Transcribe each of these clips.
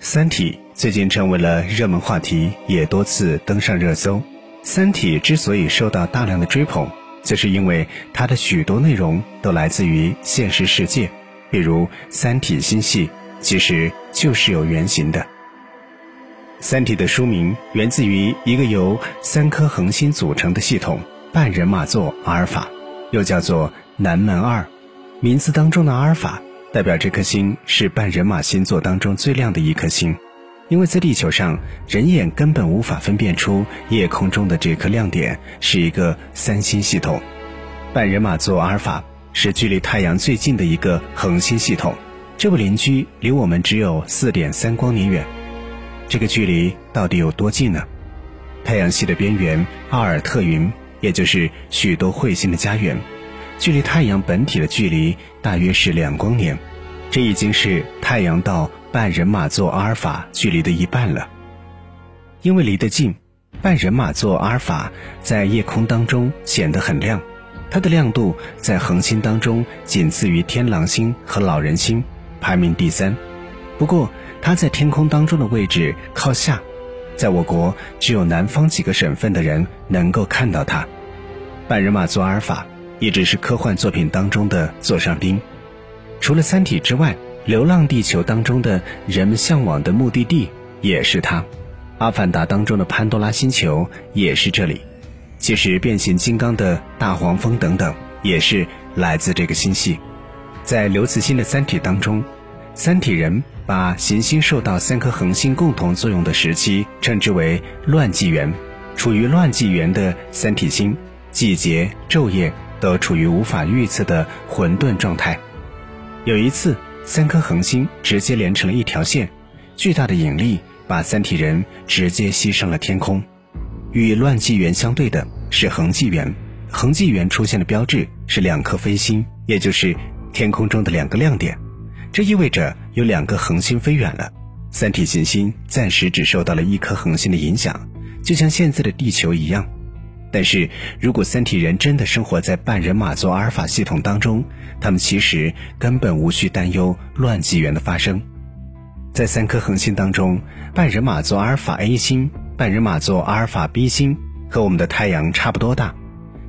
三体最近成为了热门话题，也多次登上热搜。三体之所以受到大量的追捧，就是因为它的许多内容都来自于现实世界，比如三体星系其实就是有原型的。三体的书名源自于一个由三颗恒星组成的系统——半人马座阿尔法，又叫做南门二。名字当中的阿尔法。代表这颗星是半人马星座当中最亮的一颗星，因为在地球上，人眼根本无法分辨出夜空中的这颗亮点是一个三星系统。半人马座阿尔法是距离太阳最近的一个恒星系统，这位邻居离我们只有四点三光年远。这个距离到底有多近呢？太阳系的边缘奥尔特云，也就是许多彗星的家园。距离太阳本体的距离大约是两光年，这已经是太阳到半人马座阿尔法距离的一半了。因为离得近，半人马座阿尔法在夜空当中显得很亮，它的亮度在恒星当中仅次于天狼星和老人星，排名第三。不过它在天空当中的位置靠下，在我国只有南方几个省份的人能够看到它。半人马座阿尔法。一直是科幻作品当中的座上宾，除了《三体》之外，《流浪地球》当中的人们向往的目的地也是它，《阿凡达》当中的潘多拉星球也是这里，其实《变形金刚》的大黄蜂等等也是来自这个星系。在刘慈欣的《三体》当中，三体人把行星受到三颗恒星共同作用的时期称之为乱纪元，处于乱纪元的三体星，季节昼夜。都处于无法预测的混沌状态。有一次，三颗恒星直接连成了一条线，巨大的引力把三体人直接吸上了天空。与乱纪元相对的是恒纪元，恒纪元出现的标志是两颗飞星，也就是天空中的两个亮点。这意味着有两个恒星飞远了，三体行星暂时只受到了一颗恒星的影响，就像现在的地球一样。但是如果三体人真的生活在半人马座阿尔法系统当中，他们其实根本无需担忧乱纪元的发生。在三颗恒星当中，半人马座阿尔法 A 星、半人马座阿尔法 B 星和我们的太阳差不多大，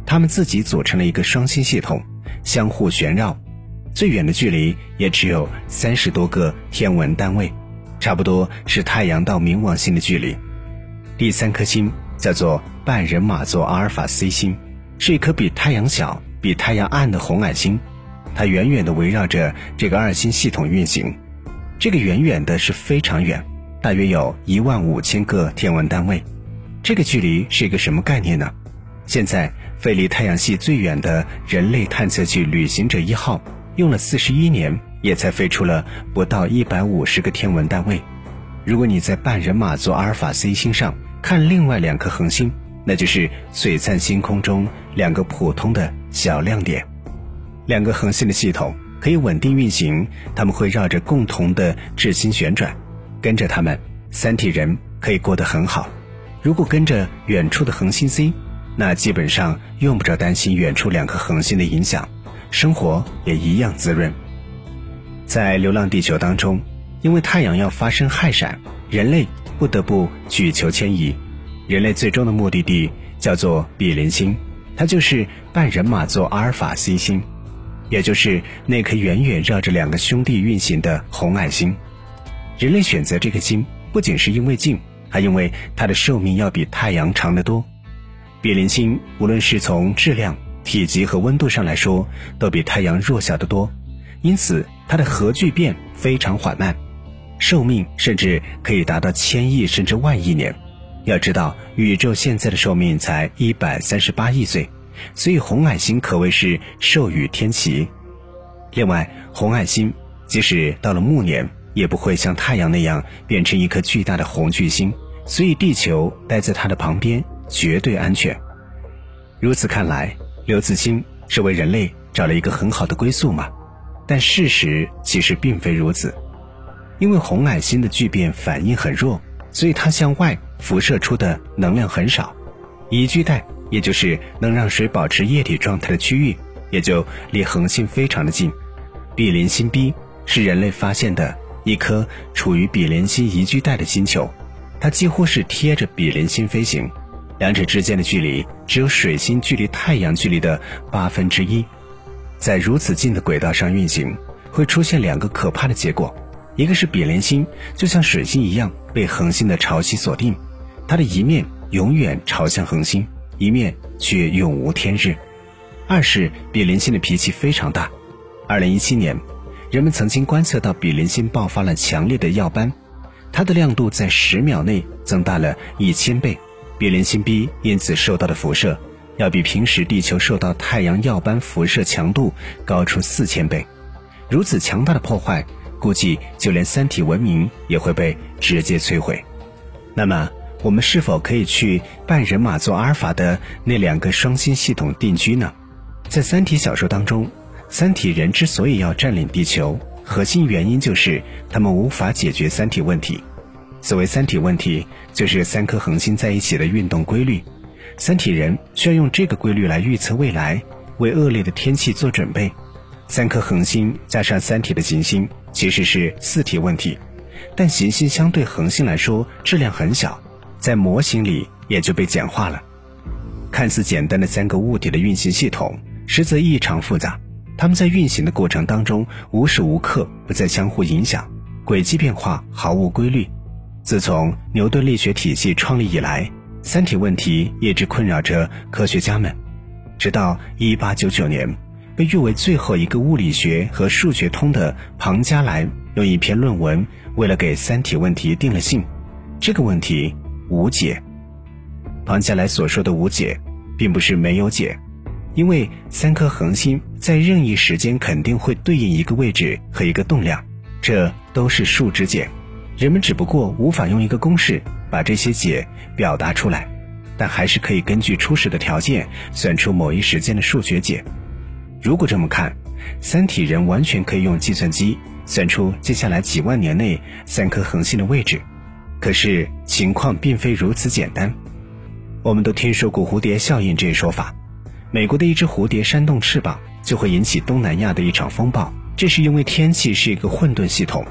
它们自己组成了一个双星系统，相互旋绕，最远的距离也只有三十多个天文单位，差不多是太阳到冥王星的距离。第三颗星。叫做半人马座阿尔法 C 星，是一颗比太阳小、比太阳暗的红矮星，它远远地围绕着这个二星系统运行。这个远远的是非常远，大约有一万五千个天文单位。这个距离是一个什么概念呢？现在飞离太阳系最远的人类探测器旅行者一号用了四十一年，也才飞出了不到一百五十个天文单位。如果你在半人马座阿尔法 C 星上，看另外两颗恒星，那就是璀璨星空中两个普通的小亮点。两个恒星的系统可以稳定运行，它们会绕着共同的质心旋转。跟着它们，三体人可以过得很好。如果跟着远处的恒星 C，那基本上用不着担心远处两颗恒星的影响，生活也一样滋润。在《流浪地球》当中，因为太阳要发生氦闪，人类。不得不举球迁移，人类最终的目的地叫做比邻星，它就是半人马座阿尔法 C 星，也就是那颗远远绕着两个兄弟运行的红矮星。人类选择这颗星，不仅是因为近，还因为它的寿命要比太阳长得多。比邻星无论是从质量、体积和温度上来说，都比太阳弱小得多，因此它的核聚变非常缓慢。寿命甚至可以达到千亿甚至万亿年。要知道，宇宙现在的寿命才一百三十八亿岁，所以红矮星可谓是寿与天齐。另外，红矮星即使到了暮年，也不会像太阳那样变成一颗巨大的红巨星，所以地球待在它的旁边绝对安全。如此看来，刘慈欣是为人类找了一个很好的归宿嘛？但事实其实并非如此。因为红矮星的聚变反应很弱，所以它向外辐射出的能量很少。宜居带，也就是能让水保持液体状态的区域，也就离恒星非常的近。比邻星 B 是人类发现的一颗处于比邻星宜居带的星球，它几乎是贴着比邻星飞行，两者之间的距离只有水星距离太阳距离的八分之一。在如此近的轨道上运行，会出现两个可怕的结果：一个是比邻星就像水星一样被恒星的潮汐锁定，它的一面永远朝向恒星，一面却永无天日；二是比邻星的脾气非常大。二零一七年。人们曾经观测到比邻星爆发了强烈的耀斑，它的亮度在十秒内增大了一千倍，比邻星 B 因此受到的辐射要比平时地球受到太阳耀斑辐射强度高出四千倍。如此强大的破坏，估计就连三体文明也会被直接摧毁。那么，我们是否可以去半人马座阿尔法的那两个双星系统定居呢？在三体小说当中。三体人之所以要占领地球，核心原因就是他们无法解决三体问题。所谓三体问题，就是三颗恒星在一起的运动规律。三体人需要用这个规律来预测未来，为恶劣的天气做准备。三颗恒星加上三体的行星，其实是四体问题。但行星相对恒星来说质量很小，在模型里也就被简化了。看似简单的三个物体的运行系统，实则异常复杂。它们在运行的过程当中无时无刻不在相互影响，轨迹变化毫无规律。自从牛顿力学体系创立以来，三体问题一直困扰着科学家们。直到1899年，被誉为最后一个物理学和数学通的庞加莱用一篇论文，为了给三体问题定了性。这个问题无解。庞加莱所说的无解，并不是没有解。因为三颗恒星在任意时间肯定会对应一个位置和一个动量，这都是数值解。人们只不过无法用一个公式把这些解表达出来，但还是可以根据初始的条件算出某一时间的数学解。如果这么看，三体人完全可以用计算机算出接下来几万年内三颗恒星的位置。可是情况并非如此简单。我们都听说过蝴蝶效应这一说法。美国的一只蝴蝶扇动翅膀，就会引起东南亚的一场风暴。这是因为天气是一个混沌系统，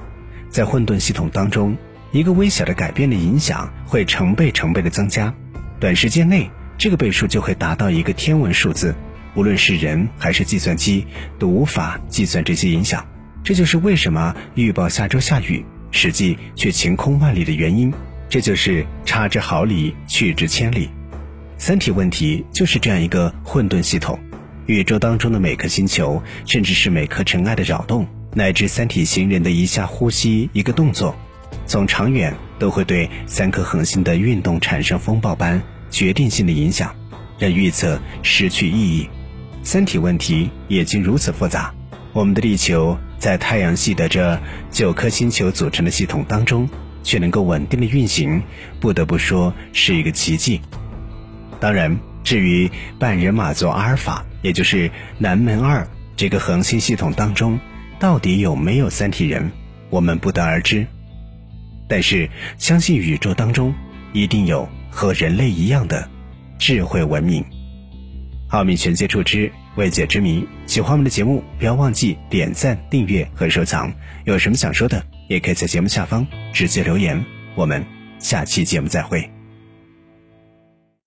在混沌系统当中，一个微小的改变的影响会成倍成倍的增加，短时间内这个倍数就会达到一个天文数字，无论是人还是计算机都无法计算这些影响。这就是为什么预报下周下雨，实际却晴空万里的原因。这就是差之毫厘，去之千里。三体问题就是这样一个混沌系统，宇宙当中的每颗星球，甚至是每颗尘埃的扰动，乃至三体行人的一下呼吸、一个动作，从长远都会对三颗恒星的运动产生风暴般决定性的影响，让预测失去意义。三体问题已经如此复杂，我们的地球在太阳系的这九颗星球组成的系统当中，却能够稳定的运行，不得不说是一个奇迹。当然，至于半人马座阿尔法，也就是南门二这个恒星系统当中，到底有没有三体人，我们不得而知。但是，相信宇宙当中一定有和人类一样的智慧文明。奥秘全接触之未解之谜，喜欢我们的节目，不要忘记点赞、订阅和收藏。有什么想说的，也可以在节目下方直接留言。我们下期节目再会。